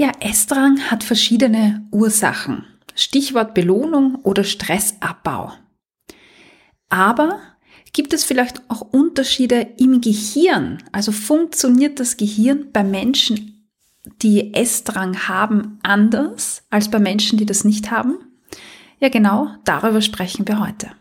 Ja, Essdrang hat verschiedene Ursachen. Stichwort Belohnung oder Stressabbau. Aber gibt es vielleicht auch Unterschiede im Gehirn? Also funktioniert das Gehirn bei Menschen, die Essdrang haben, anders als bei Menschen, die das nicht haben? Ja, genau, darüber sprechen wir heute.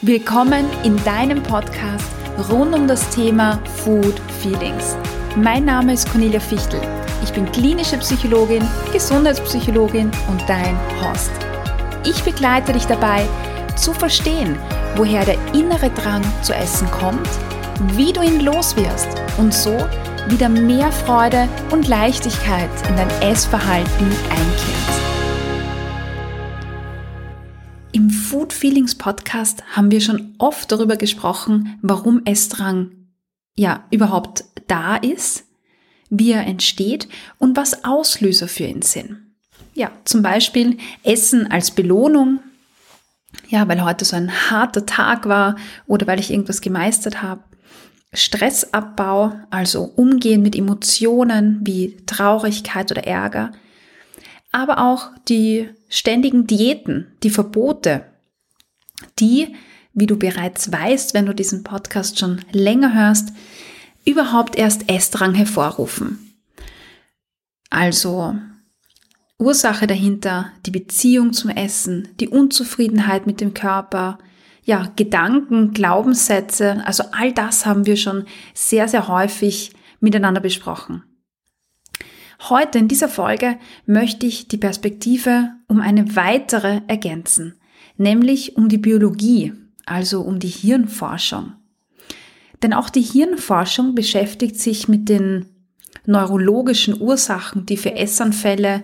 Willkommen in deinem Podcast rund um das Thema Food Feelings. Mein Name ist Cornelia Fichtel. Ich bin klinische Psychologin, Gesundheitspsychologin und dein Host. Ich begleite dich dabei, zu verstehen, woher der innere Drang zu essen kommt, wie du ihn loswirst und so wieder mehr Freude und Leichtigkeit in dein Essverhalten einkehrt. Im Food Feelings Podcast haben wir schon oft darüber gesprochen, warum Essdrang ja überhaupt da ist wie er entsteht und was Auslöser für ihn sind. Ja, zum Beispiel Essen als Belohnung. Ja, weil heute so ein harter Tag war oder weil ich irgendwas gemeistert habe. Stressabbau, also Umgehen mit Emotionen wie Traurigkeit oder Ärger. Aber auch die ständigen Diäten, die Verbote, die, wie du bereits weißt, wenn du diesen Podcast schon länger hörst, überhaupt erst Essdrang hervorrufen. Also Ursache dahinter, die Beziehung zum Essen, die Unzufriedenheit mit dem Körper, ja, Gedanken, Glaubenssätze, also all das haben wir schon sehr, sehr häufig miteinander besprochen. Heute in dieser Folge möchte ich die Perspektive um eine weitere ergänzen, nämlich um die Biologie, also um die Hirnforschung. Denn auch die Hirnforschung beschäftigt sich mit den neurologischen Ursachen, die für Essanfälle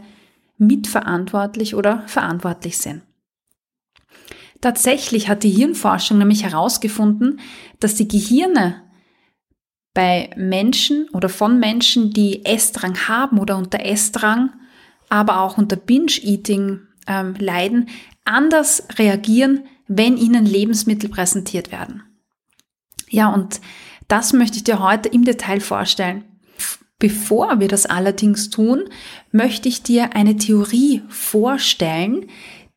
mitverantwortlich oder verantwortlich sind. Tatsächlich hat die Hirnforschung nämlich herausgefunden, dass die Gehirne bei Menschen oder von Menschen, die Essdrang haben oder unter Essdrang, aber auch unter Binge-Eating ähm, leiden, anders reagieren, wenn ihnen Lebensmittel präsentiert werden. Ja, und das möchte ich dir heute im Detail vorstellen. Bevor wir das allerdings tun, möchte ich dir eine Theorie vorstellen,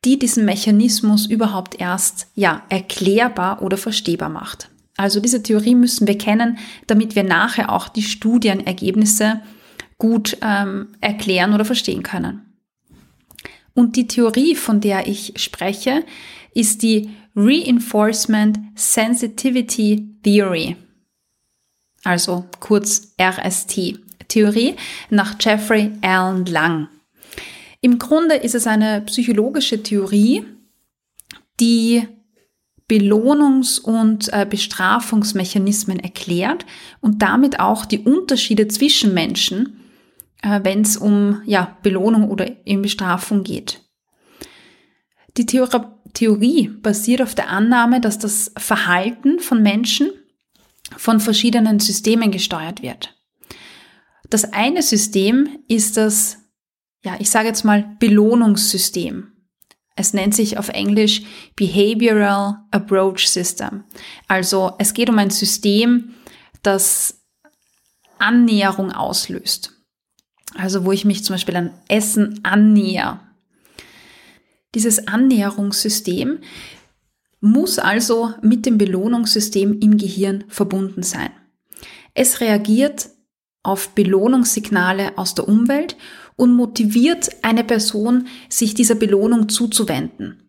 die diesen Mechanismus überhaupt erst ja erklärbar oder verstehbar macht. Also diese Theorie müssen wir kennen, damit wir nachher auch die Studienergebnisse gut ähm, erklären oder verstehen können. Und die Theorie, von der ich spreche, ist die Reinforcement Sensitivity Theory, also kurz RST, Theorie nach Jeffrey Allen Lang. Im Grunde ist es eine psychologische Theorie, die Belohnungs- und äh, Bestrafungsmechanismen erklärt und damit auch die Unterschiede zwischen Menschen, äh, wenn es um ja, Belohnung oder in Bestrafung geht. Die Theorie Theorie basiert auf der Annahme, dass das Verhalten von Menschen von verschiedenen Systemen gesteuert wird. Das eine System ist das, ja, ich sage jetzt mal Belohnungssystem. Es nennt sich auf Englisch Behavioral Approach System. Also es geht um ein System, das Annäherung auslöst. Also wo ich mich zum Beispiel an Essen annäher. Dieses Annäherungssystem muss also mit dem Belohnungssystem im Gehirn verbunden sein. Es reagiert auf Belohnungssignale aus der Umwelt und motiviert eine Person, sich dieser Belohnung zuzuwenden.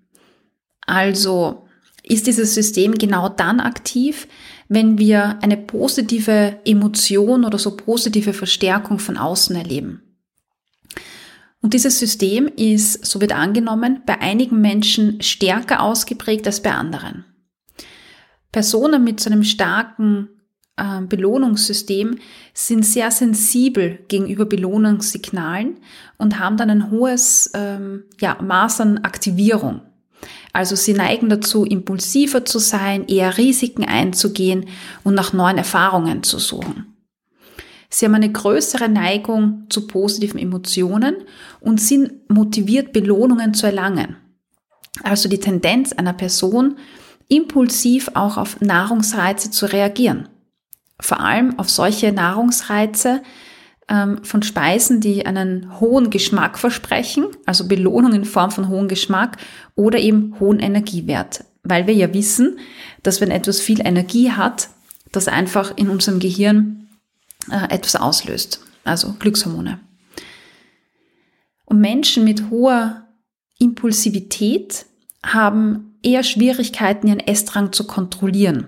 Also ist dieses System genau dann aktiv, wenn wir eine positive Emotion oder so positive Verstärkung von außen erleben. Und dieses System ist, so wird angenommen, bei einigen Menschen stärker ausgeprägt als bei anderen. Personen mit so einem starken äh, Belohnungssystem sind sehr sensibel gegenüber Belohnungssignalen und haben dann ein hohes ähm, ja, Maß an Aktivierung. Also sie neigen dazu, impulsiver zu sein, eher Risiken einzugehen und nach neuen Erfahrungen zu suchen. Sie haben eine größere Neigung zu positiven Emotionen und sind motiviert, Belohnungen zu erlangen. Also die Tendenz einer Person, impulsiv auch auf Nahrungsreize zu reagieren. Vor allem auf solche Nahrungsreize, ähm, von Speisen, die einen hohen Geschmack versprechen, also Belohnung in Form von hohem Geschmack oder eben hohen Energiewert. Weil wir ja wissen, dass wenn etwas viel Energie hat, das einfach in unserem Gehirn äh, etwas auslöst, also Glückshormone. Und Menschen mit hoher Impulsivität haben eher Schwierigkeiten, ihren Essdrang zu kontrollieren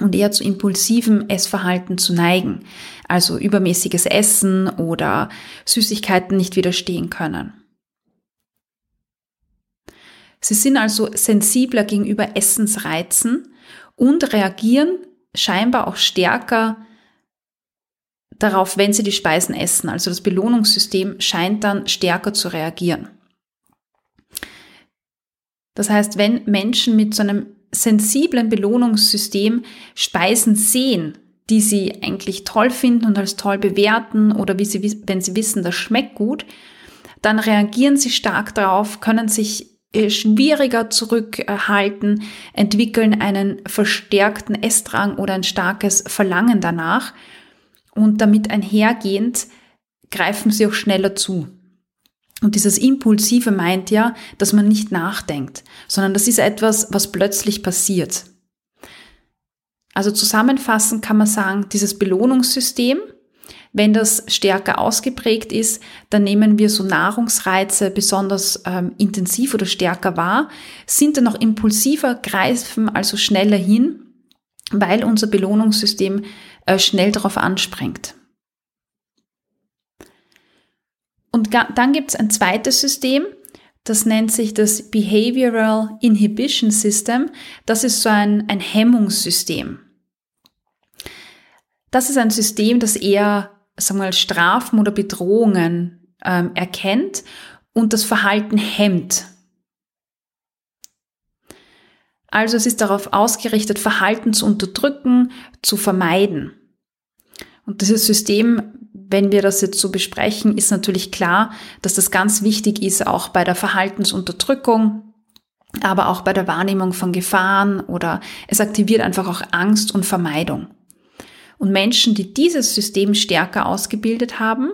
und eher zu impulsivem Essverhalten zu neigen, also übermäßiges Essen oder Süßigkeiten nicht widerstehen können. Sie sind also sensibler gegenüber Essensreizen und reagieren scheinbar auch stärker darauf, wenn sie die Speisen essen. Also das Belohnungssystem scheint dann stärker zu reagieren. Das heißt, wenn Menschen mit so einem sensiblen Belohnungssystem Speisen sehen, die sie eigentlich toll finden und als toll bewerten oder wie sie, wenn sie wissen, das schmeckt gut, dann reagieren sie stark darauf, können sich äh, schwieriger zurückhalten, entwickeln einen verstärkten Essdrang oder ein starkes Verlangen danach und damit einhergehend greifen sie auch schneller zu. Und dieses Impulsive meint ja, dass man nicht nachdenkt, sondern das ist etwas, was plötzlich passiert. Also zusammenfassend kann man sagen, dieses Belohnungssystem, wenn das stärker ausgeprägt ist, dann nehmen wir so Nahrungsreize besonders ähm, intensiv oder stärker wahr, sind dann auch impulsiver, greifen also schneller hin, weil unser Belohnungssystem äh, schnell darauf anspringt. Und dann gibt es ein zweites System, das nennt sich das Behavioral Inhibition System. Das ist so ein, ein Hemmungssystem. Das ist ein System, das eher sagen wir mal, Strafen oder Bedrohungen ähm, erkennt und das Verhalten hemmt. Also es ist darauf ausgerichtet, Verhalten zu unterdrücken, zu vermeiden. Und dieses System wenn wir das jetzt so besprechen, ist natürlich klar, dass das ganz wichtig ist, auch bei der Verhaltensunterdrückung, aber auch bei der Wahrnehmung von Gefahren oder es aktiviert einfach auch Angst und Vermeidung. Und Menschen, die dieses System stärker ausgebildet haben,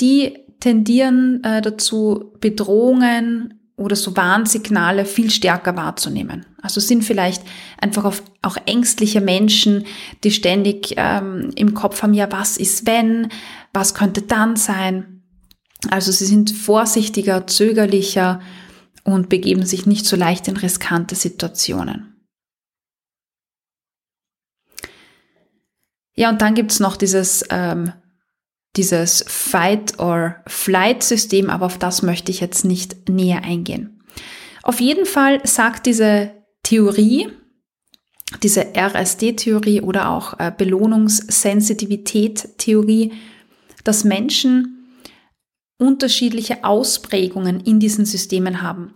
die tendieren äh, dazu, Bedrohungen oder so Warnsignale viel stärker wahrzunehmen. Also sind vielleicht einfach auf, auch ängstliche Menschen, die ständig ähm, im Kopf haben, ja, was ist wenn, was könnte dann sein. Also sie sind vorsichtiger, zögerlicher und begeben sich nicht so leicht in riskante Situationen. Ja, und dann gibt's noch dieses ähm, dieses Fight-or-Flight-System, aber auf das möchte ich jetzt nicht näher eingehen. Auf jeden Fall sagt diese Theorie, diese RSD-Theorie oder auch äh, Belohnungssensitivität-Theorie, dass Menschen unterschiedliche Ausprägungen in diesen Systemen haben.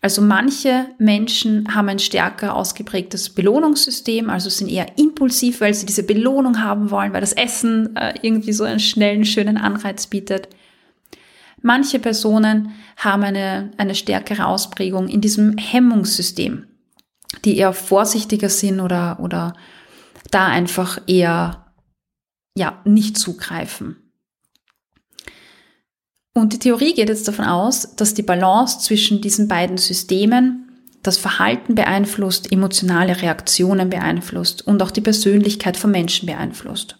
Also manche Menschen haben ein stärker ausgeprägtes Belohnungssystem, also sind eher impulsiv, weil sie diese Belohnung haben wollen, weil das Essen äh, irgendwie so einen schnellen, schönen Anreiz bietet. Manche Personen haben eine, eine stärkere Ausprägung in diesem Hemmungssystem, die eher vorsichtiger sind oder, oder da einfach eher ja, nicht zugreifen. Und die Theorie geht jetzt davon aus, dass die Balance zwischen diesen beiden Systemen das Verhalten beeinflusst, emotionale Reaktionen beeinflusst und auch die Persönlichkeit von Menschen beeinflusst.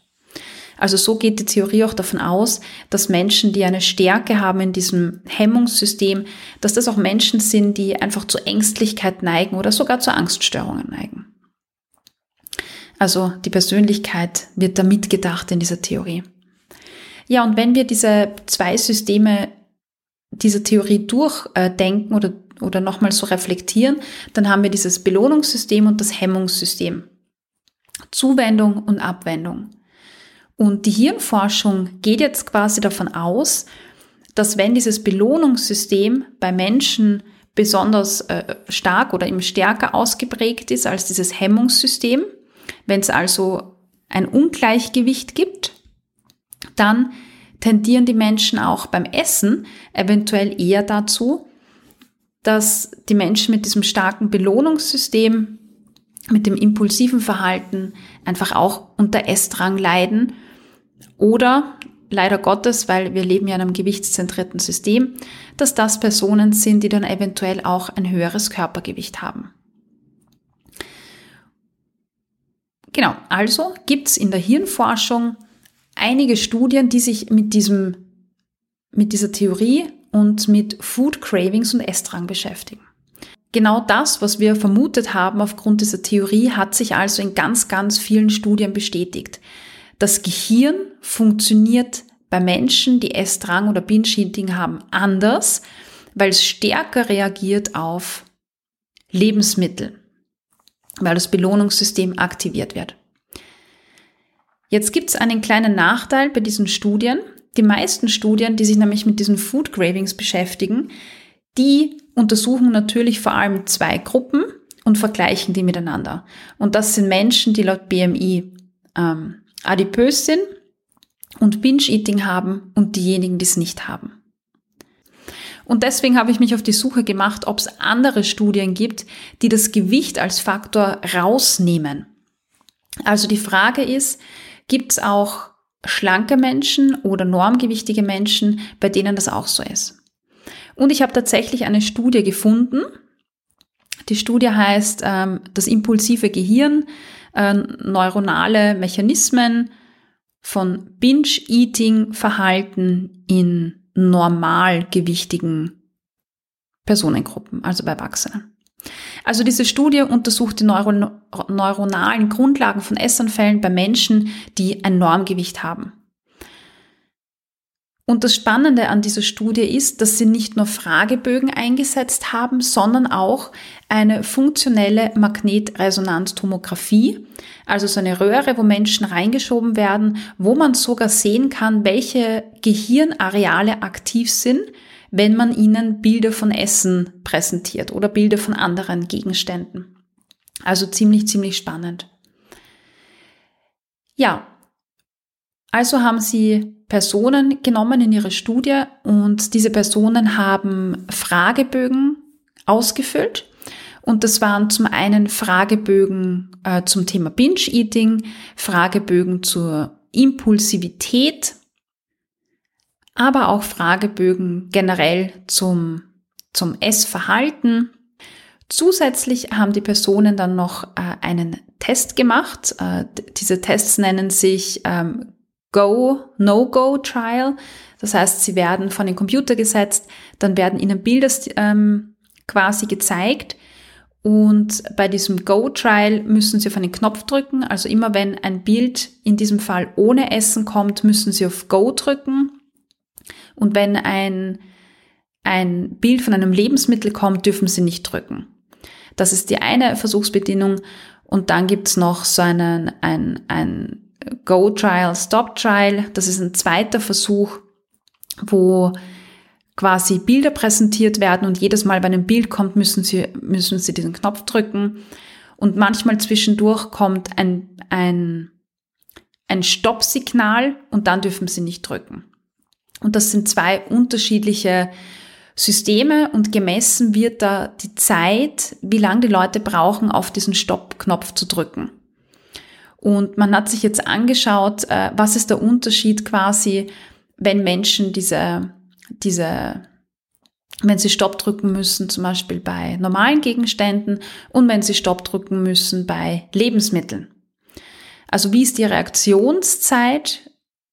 Also so geht die Theorie auch davon aus, dass Menschen, die eine Stärke haben in diesem Hemmungssystem, dass das auch Menschen sind, die einfach zu Ängstlichkeit neigen oder sogar zu Angststörungen neigen. Also die Persönlichkeit wird da mitgedacht in dieser Theorie. Ja, und wenn wir diese zwei Systeme dieser Theorie durchdenken oder, oder nochmal so reflektieren, dann haben wir dieses Belohnungssystem und das Hemmungssystem. Zuwendung und Abwendung. Und die Hirnforschung geht jetzt quasi davon aus, dass wenn dieses Belohnungssystem bei Menschen besonders äh, stark oder eben stärker ausgeprägt ist als dieses Hemmungssystem, wenn es also ein Ungleichgewicht gibt, dann tendieren die Menschen auch beim Essen eventuell eher dazu, dass die Menschen mit diesem starken Belohnungssystem, mit dem impulsiven Verhalten einfach auch unter Essdrang leiden oder leider Gottes, weil wir leben ja in einem gewichtszentrierten System, dass das Personen sind, die dann eventuell auch ein höheres Körpergewicht haben. Genau, also gibt es in der Hirnforschung einige Studien, die sich mit diesem, mit dieser Theorie und mit Food Cravings und Essdrang beschäftigen. Genau das, was wir vermutet haben aufgrund dieser Theorie, hat sich also in ganz, ganz vielen Studien bestätigt. Das Gehirn funktioniert bei Menschen, die Essdrang oder Binge-Eating haben, anders, weil es stärker reagiert auf Lebensmittel, weil das Belohnungssystem aktiviert wird. Jetzt gibt es einen kleinen Nachteil bei diesen Studien. Die meisten Studien, die sich nämlich mit diesen Food Cravings beschäftigen, die untersuchen natürlich vor allem zwei Gruppen und vergleichen die miteinander. Und das sind Menschen, die laut BMI ähm, adipös sind und Binge-Eating haben und diejenigen, die es nicht haben. Und deswegen habe ich mich auf die Suche gemacht, ob es andere Studien gibt, die das Gewicht als Faktor rausnehmen. Also die Frage ist, gibt es auch schlanke Menschen oder normgewichtige Menschen, bei denen das auch so ist? Und ich habe tatsächlich eine Studie gefunden. Die Studie heißt ähm, Das impulsive Gehirn, äh, neuronale Mechanismen von Binge-Eating-Verhalten in normalgewichtigen Personengruppen, also bei Erwachsenen. Also diese Studie untersucht die Neuro neuronalen Grundlagen von Essanfällen bei Menschen, die ein Normgewicht haben. Und das Spannende an dieser Studie ist, dass sie nicht nur Fragebögen eingesetzt haben, sondern auch eine funktionelle Magnetresonanztomographie, also so eine Röhre, wo Menschen reingeschoben werden, wo man sogar sehen kann, welche Gehirnareale aktiv sind, wenn man ihnen Bilder von Essen präsentiert oder Bilder von anderen Gegenständen. Also ziemlich, ziemlich spannend. Ja, also haben sie Personen genommen in ihre Studie und diese Personen haben Fragebögen ausgefüllt. Und das waren zum einen Fragebögen äh, zum Thema Binge-Eating, Fragebögen zur Impulsivität, aber auch Fragebögen generell zum, zum Essverhalten. Zusätzlich haben die Personen dann noch äh, einen Test gemacht. Äh, diese Tests nennen sich ähm, Go, No-Go Trial. Das heißt, sie werden von den Computer gesetzt, dann werden ihnen Bilder ähm, quasi gezeigt und bei diesem Go-Trial müssen Sie auf einen Knopf drücken. Also immer wenn ein Bild in diesem Fall ohne Essen kommt, müssen Sie auf Go drücken. Und wenn ein, ein Bild von einem Lebensmittel kommt, dürfen Sie nicht drücken. Das ist die eine Versuchsbedingung. Und dann gibt's noch so einen, ein, ein Go-Trial, Stop-Trial. Das ist ein zweiter Versuch, wo quasi Bilder präsentiert werden und jedes Mal, wenn ein Bild kommt, müssen Sie, müssen Sie diesen Knopf drücken. Und manchmal zwischendurch kommt ein, ein, ein Stoppsignal und dann dürfen Sie nicht drücken. Und das sind zwei unterschiedliche Systeme und gemessen wird da die Zeit, wie lange die Leute brauchen, auf diesen Stopp-Knopf zu drücken. Und man hat sich jetzt angeschaut, äh, was ist der Unterschied quasi, wenn Menschen diese, diese, wenn sie Stopp drücken müssen, zum Beispiel bei normalen Gegenständen und wenn sie Stopp drücken müssen bei Lebensmitteln. Also wie ist die Reaktionszeit?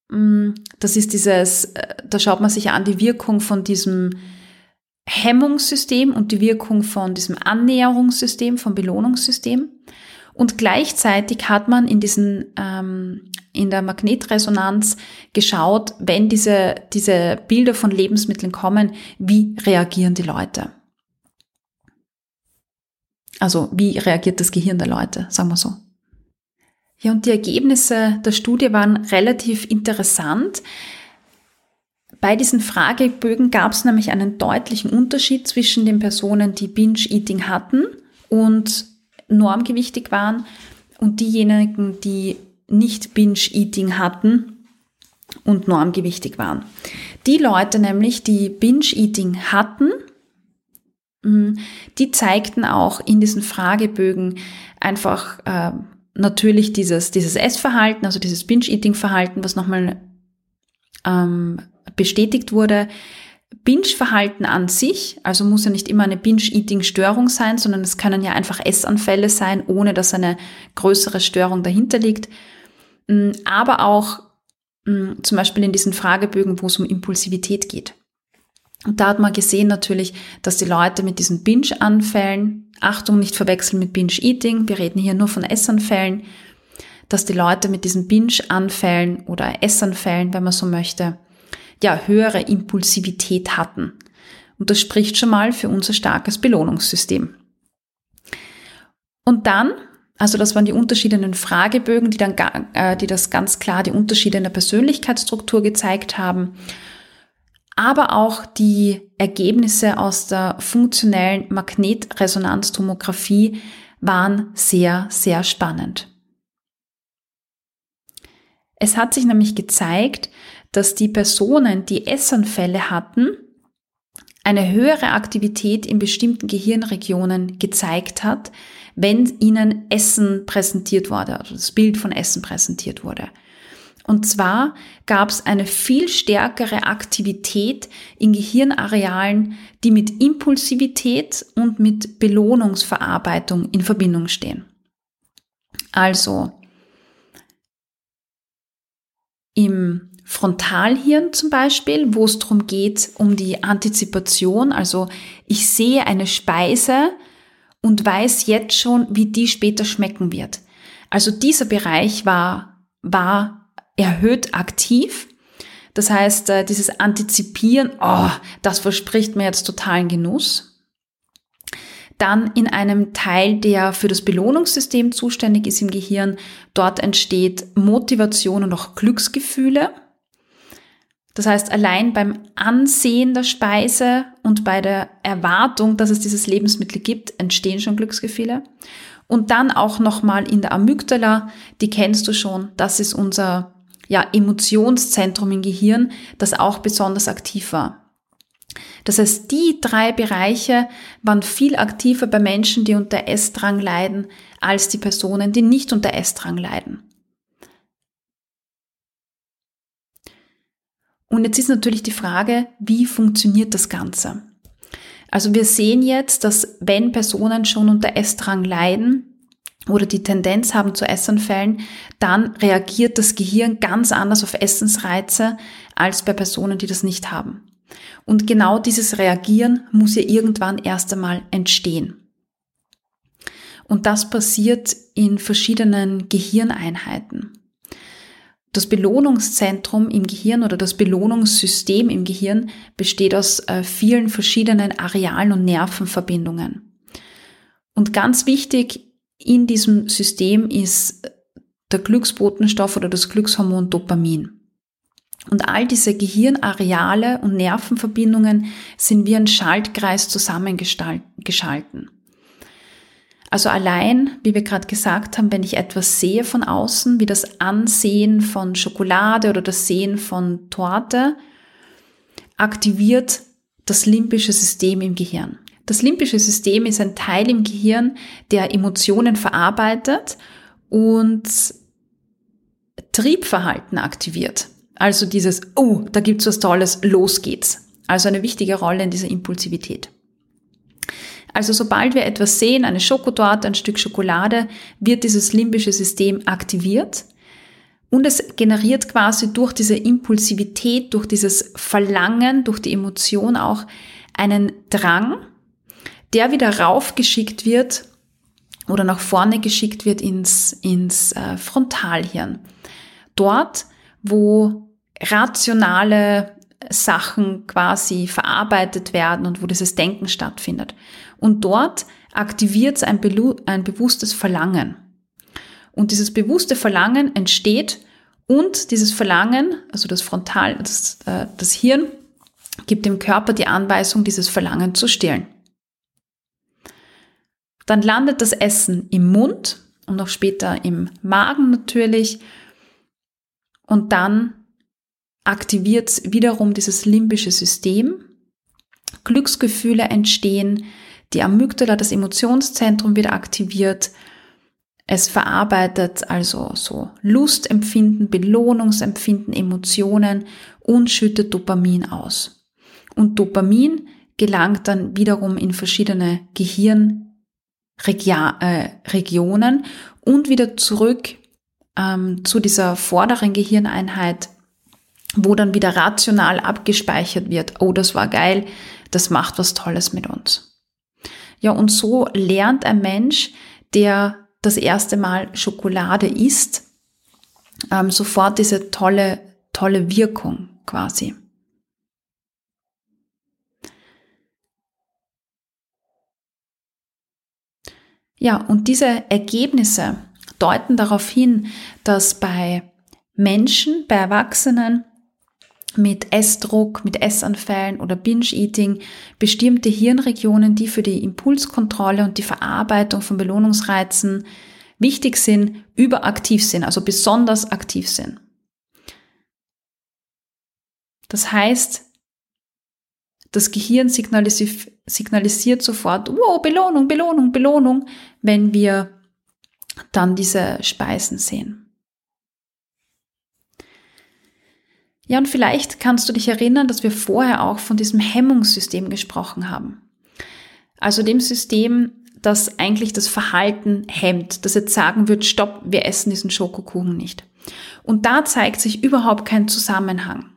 Mm, das ist dieses, äh, da schaut man sich an die Wirkung von diesem Hemmungssystem und die Wirkung von diesem Annäherungssystem, vom Belohnungssystem. Und gleichzeitig hat man in diesen, ähm, in der Magnetresonanz geschaut, wenn diese, diese Bilder von Lebensmitteln kommen, wie reagieren die Leute? Also wie reagiert das Gehirn der Leute, sagen wir so. Ja, und die Ergebnisse der Studie waren relativ interessant. Bei diesen Fragebögen gab es nämlich einen deutlichen Unterschied zwischen den Personen, die Binge-Eating hatten und normgewichtig waren und diejenigen, die nicht Binge-Eating hatten und normgewichtig waren. Die Leute nämlich, die Binge-Eating hatten, mm, die zeigten auch in diesen Fragebögen einfach äh, natürlich dieses, dieses Essverhalten, also dieses Binge-Eating-Verhalten, was nochmal ähm, bestätigt wurde, Binge-Verhalten an sich, also muss ja nicht immer eine Binge-Eating-Störung sein, sondern es können ja einfach Essanfälle sein, ohne dass eine größere Störung dahinter liegt. Mm, aber auch mm, zum Beispiel in diesen Fragebögen, wo es um Impulsivität geht. Und da hat man gesehen natürlich, dass die Leute mit diesen Binge-Anfällen, Achtung, nicht verwechseln mit Binge-Eating, wir reden hier nur von Essanfällen, dass die Leute mit diesen Binge-Anfällen oder Essanfällen, wenn man so möchte, ja, höhere Impulsivität hatten. Und das spricht schon mal für unser starkes Belohnungssystem. Und dann, also das waren die unterschiedlichen Fragebögen, die dann, äh, die das ganz klar die Unterschiede in der Persönlichkeitsstruktur gezeigt haben, aber auch die Ergebnisse aus der funktionellen Magnetresonanztomographie waren sehr, sehr spannend. Es hat sich nämlich gezeigt, dass die Personen, die Essanfälle hatten, eine höhere Aktivität in bestimmten Gehirnregionen gezeigt hat, wenn ihnen Essen präsentiert wurde, also das Bild von Essen präsentiert wurde. Und zwar gab es eine viel stärkere Aktivität in Gehirnarealen, die mit Impulsivität und mit Belohnungsverarbeitung in Verbindung stehen. Also im Frontalhirn zum Beispiel, wo es darum geht, um die Antizipation. Also ich sehe eine Speise und weiß jetzt schon, wie die später schmecken wird. Also dieser Bereich war, war erhöht aktiv. Das heißt, äh, dieses Antizipieren, oh, das verspricht mir jetzt totalen Genuss. Dann in einem Teil, der für das Belohnungssystem zuständig ist im Gehirn, dort entsteht Motivation und auch Glücksgefühle. Das heißt, allein beim Ansehen der Speise und bei der Erwartung, dass es dieses Lebensmittel gibt, entstehen schon Glücksgefühle. Und dann auch nochmal in der Amygdala, die kennst du schon, das ist unser ja, Emotionszentrum im Gehirn, das auch besonders aktiv war. Das heißt, die drei Bereiche waren viel aktiver bei Menschen, die unter Essdrang leiden, als die Personen, die nicht unter Essdrang leiden. Und jetzt ist natürlich die Frage, wie funktioniert das Ganze? Also wir sehen jetzt, dass wenn Personen schon unter Essdrang leiden oder die Tendenz haben zu Essanfällen, dann reagiert das Gehirn ganz anders auf Essensreize als bei Personen, die das nicht haben. Und genau dieses Reagieren muss ja irgendwann erst einmal entstehen. Und das passiert in verschiedenen Gehirneinheiten. Das Belohnungszentrum im Gehirn oder das Belohnungssystem im Gehirn besteht aus äh, vielen verschiedenen Arealen und Nervenverbindungen. Und ganz wichtig in diesem System ist der Glücksbotenstoff oder das Glückshormon Dopamin. Und all diese Gehirnareale und Nervenverbindungen sind wie ein Schaltkreis zusammengeschalten. Also allein, wie wir gerade gesagt haben, wenn ich etwas sehe von außen, wie das Ansehen von Schokolade oder das Sehen von Torte, aktiviert das limbische System im Gehirn. Das limbische System ist ein Teil im Gehirn, der Emotionen verarbeitet und Triebverhalten aktiviert. Also dieses, oh, da gibt's was Tolles, los geht's. Also eine wichtige Rolle in dieser Impulsivität. Also sobald wir etwas sehen, eine Schokotorte, ein Stück Schokolade, wird dieses limbische System aktiviert und es generiert quasi durch diese Impulsivität, durch dieses Verlangen, durch die Emotion auch einen Drang, der wieder raufgeschickt wird oder nach vorne geschickt wird ins, ins äh, Frontalhirn. Dort, wo rationale Sachen quasi verarbeitet werden und wo dieses Denken stattfindet. Und dort aktiviert es ein, ein bewusstes Verlangen. Und dieses bewusste Verlangen entsteht und dieses Verlangen, also das Frontal, das, äh, das Hirn, gibt dem Körper die Anweisung, dieses Verlangen zu stillen. Dann landet das Essen im Mund und auch später im Magen natürlich. Und dann aktiviert wiederum dieses limbische System. Glücksgefühle entstehen, die Amygdala, das Emotionszentrum, wird aktiviert. Es verarbeitet also so Lustempfinden, Belohnungsempfinden, Emotionen und schüttet Dopamin aus. Und Dopamin gelangt dann wiederum in verschiedene Gehirnregionen äh, und wieder zurück ähm, zu dieser vorderen Gehirneinheit, wo dann wieder rational abgespeichert wird. Oh, das war geil, das macht was Tolles mit uns. Ja, und so lernt ein Mensch, der das erste Mal Schokolade isst, ähm, sofort diese tolle, tolle Wirkung quasi. Ja, und diese Ergebnisse deuten darauf hin, dass bei Menschen, bei Erwachsenen mit Essdruck, mit Essanfällen oder Binge-Eating bestimmte Hirnregionen, die für die Impulskontrolle und die Verarbeitung von Belohnungsreizen wichtig sind, überaktiv sind, also besonders aktiv sind. Das heißt, das Gehirn signalisiert, signalisiert sofort, wow, Belohnung, Belohnung, Belohnung, wenn wir dann diese Speisen sehen. Ja, und vielleicht kannst du dich erinnern, dass wir vorher auch von diesem Hemmungssystem gesprochen haben. Also dem System, das eigentlich das Verhalten hemmt, das jetzt sagen wird, stopp, wir essen diesen Schokokuchen nicht. Und da zeigt sich überhaupt kein Zusammenhang.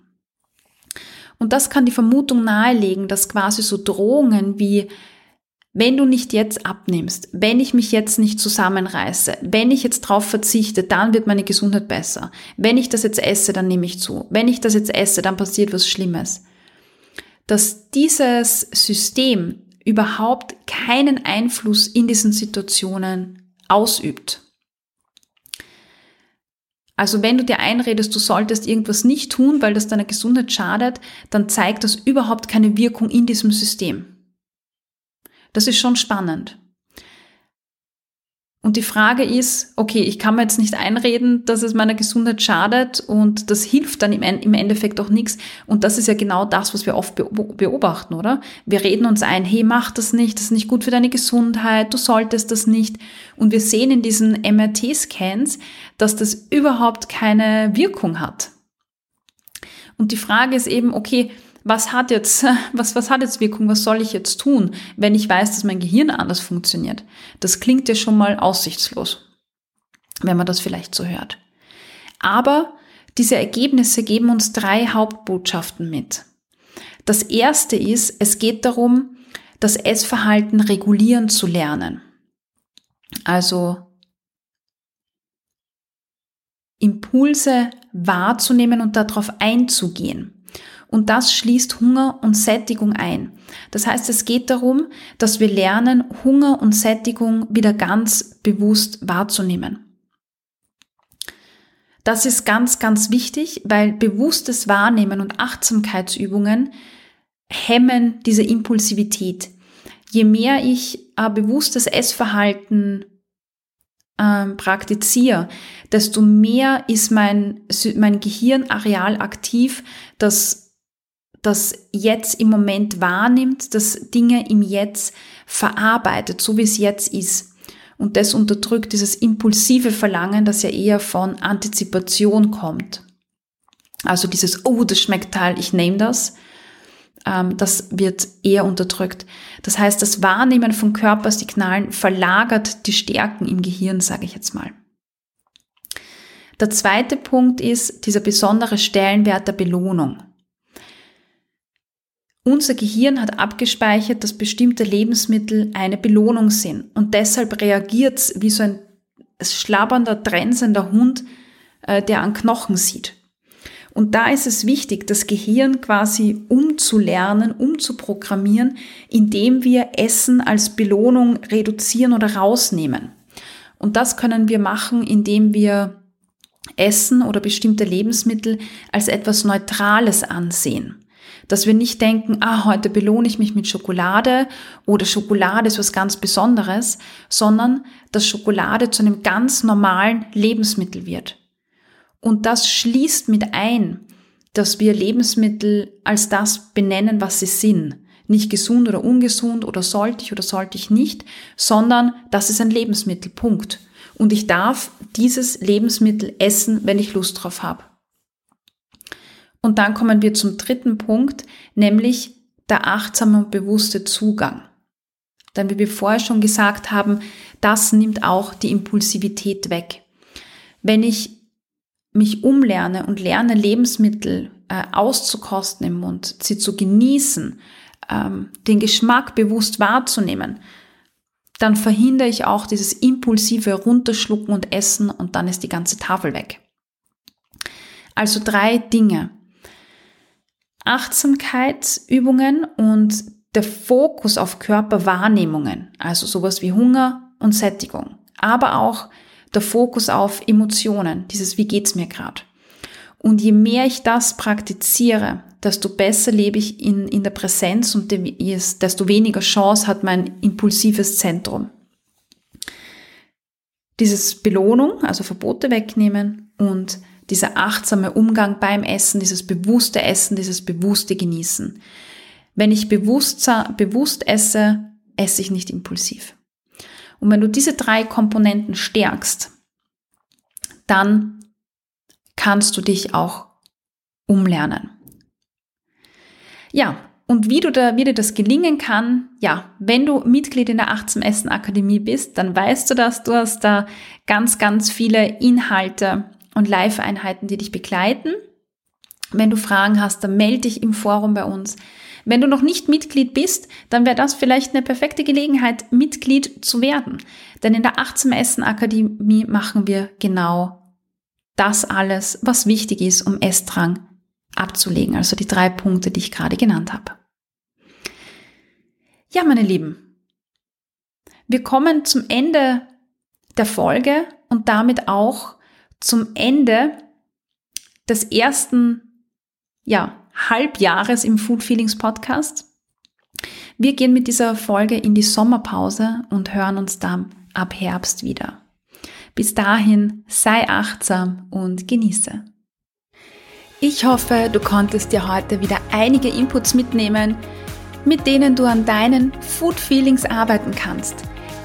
Und das kann die Vermutung nahelegen, dass quasi so Drohungen wie wenn du nicht jetzt abnimmst, wenn ich mich jetzt nicht zusammenreiße, wenn ich jetzt drauf verzichte, dann wird meine Gesundheit besser. Wenn ich das jetzt esse, dann nehme ich zu. Wenn ich das jetzt esse, dann passiert was Schlimmes. Dass dieses System überhaupt keinen Einfluss in diesen Situationen ausübt. Also wenn du dir einredest, du solltest irgendwas nicht tun, weil das deiner Gesundheit schadet, dann zeigt das überhaupt keine Wirkung in diesem System. Das ist schon spannend. Und die Frage ist, okay, ich kann mir jetzt nicht einreden, dass es meiner Gesundheit schadet und das hilft dann im Endeffekt auch nichts. Und das ist ja genau das, was wir oft beobachten, oder? Wir reden uns ein, hey, mach das nicht, das ist nicht gut für deine Gesundheit, du solltest das nicht. Und wir sehen in diesen MRT-Scans, dass das überhaupt keine Wirkung hat. Und die Frage ist eben, okay, was hat jetzt, was, was hat jetzt Wirkung, was soll ich jetzt tun, wenn ich weiß, dass mein Gehirn anders funktioniert? Das klingt ja schon mal aussichtslos, wenn man das vielleicht so hört. Aber diese Ergebnisse geben uns drei Hauptbotschaften mit. Das erste ist, es geht darum, das Essverhalten regulieren zu lernen. Also Impulse wahrzunehmen und darauf einzugehen. Und das schließt Hunger und Sättigung ein. Das heißt, es geht darum, dass wir lernen, Hunger und Sättigung wieder ganz bewusst wahrzunehmen. Das ist ganz, ganz wichtig, weil bewusstes Wahrnehmen und Achtsamkeitsübungen hemmen diese Impulsivität. Je mehr ich äh, bewusstes Essverhalten ähm, praktiziere, desto mehr ist mein, mein Gehirnareal aktiv, das das jetzt im Moment wahrnimmt, das Dinge im Jetzt verarbeitet, so wie es jetzt ist. Und das unterdrückt dieses impulsive Verlangen, das ja eher von Antizipation kommt. Also dieses, oh, das schmeckt Teil, ich nehme das, ähm, das wird eher unterdrückt. Das heißt, das Wahrnehmen von Körpersignalen verlagert die Stärken im Gehirn, sage ich jetzt mal. Der zweite Punkt ist dieser besondere Stellenwert der Belohnung. Unser Gehirn hat abgespeichert, dass bestimmte Lebensmittel eine Belohnung sind und deshalb reagiert es wie so ein schlabbernder, trensender Hund, äh, der an Knochen sieht. Und da ist es wichtig, das Gehirn quasi umzulernen, umzuprogrammieren, indem wir Essen als Belohnung reduzieren oder rausnehmen. Und das können wir machen, indem wir Essen oder bestimmte Lebensmittel als etwas Neutrales ansehen. Dass wir nicht denken, ah, heute belohne ich mich mit Schokolade oder Schokolade ist was ganz Besonderes, sondern dass Schokolade zu einem ganz normalen Lebensmittel wird. Und das schließt mit ein, dass wir Lebensmittel als das benennen, was sie sind. Nicht gesund oder ungesund oder sollte ich oder sollte ich nicht, sondern das ist ein Lebensmittel, Punkt. Und ich darf dieses Lebensmittel essen, wenn ich Lust drauf habe. Und dann kommen wir zum dritten Punkt, nämlich der achtsame und bewusste Zugang. Denn wie wir vorher schon gesagt haben, das nimmt auch die Impulsivität weg. Wenn ich mich umlerne und lerne, Lebensmittel äh, auszukosten im Mund, sie zu genießen, ähm, den Geschmack bewusst wahrzunehmen, dann verhindere ich auch dieses impulsive Runterschlucken und Essen und dann ist die ganze Tafel weg. Also drei Dinge. Achtsamkeitsübungen und der Fokus auf Körperwahrnehmungen, also sowas wie Hunger und Sättigung, aber auch der Fokus auf Emotionen, dieses wie geht's mir gerade. Und je mehr ich das praktiziere, desto besser lebe ich in, in der Präsenz und desto weniger Chance hat mein impulsives Zentrum. Dieses Belohnung, also Verbote wegnehmen und dieser achtsame Umgang beim Essen, dieses bewusste Essen, dieses bewusste Genießen. Wenn ich bewusst, bewusst esse, esse ich nicht impulsiv. Und wenn du diese drei Komponenten stärkst, dann kannst du dich auch umlernen. Ja, und wie, du da, wie dir das gelingen kann, ja, wenn du Mitglied in der Achtsam Essen Akademie bist, dann weißt du das. Du hast da ganz, ganz viele Inhalte und Live-Einheiten, die dich begleiten. Wenn du Fragen hast, dann melde dich im Forum bei uns. Wenn du noch nicht Mitglied bist, dann wäre das vielleicht eine perfekte Gelegenheit, Mitglied zu werden. Denn in der Achtsam Essen Akademie machen wir genau das alles, was wichtig ist, um Essdrang abzulegen. Also die drei Punkte, die ich gerade genannt habe. Ja, meine Lieben, wir kommen zum Ende der Folge und damit auch zum Ende des ersten ja, Halbjahres im Food Feelings Podcast. Wir gehen mit dieser Folge in die Sommerpause und hören uns dann ab Herbst wieder. Bis dahin sei achtsam und genieße. Ich hoffe, du konntest dir heute wieder einige Inputs mitnehmen, mit denen du an deinen Food Feelings arbeiten kannst.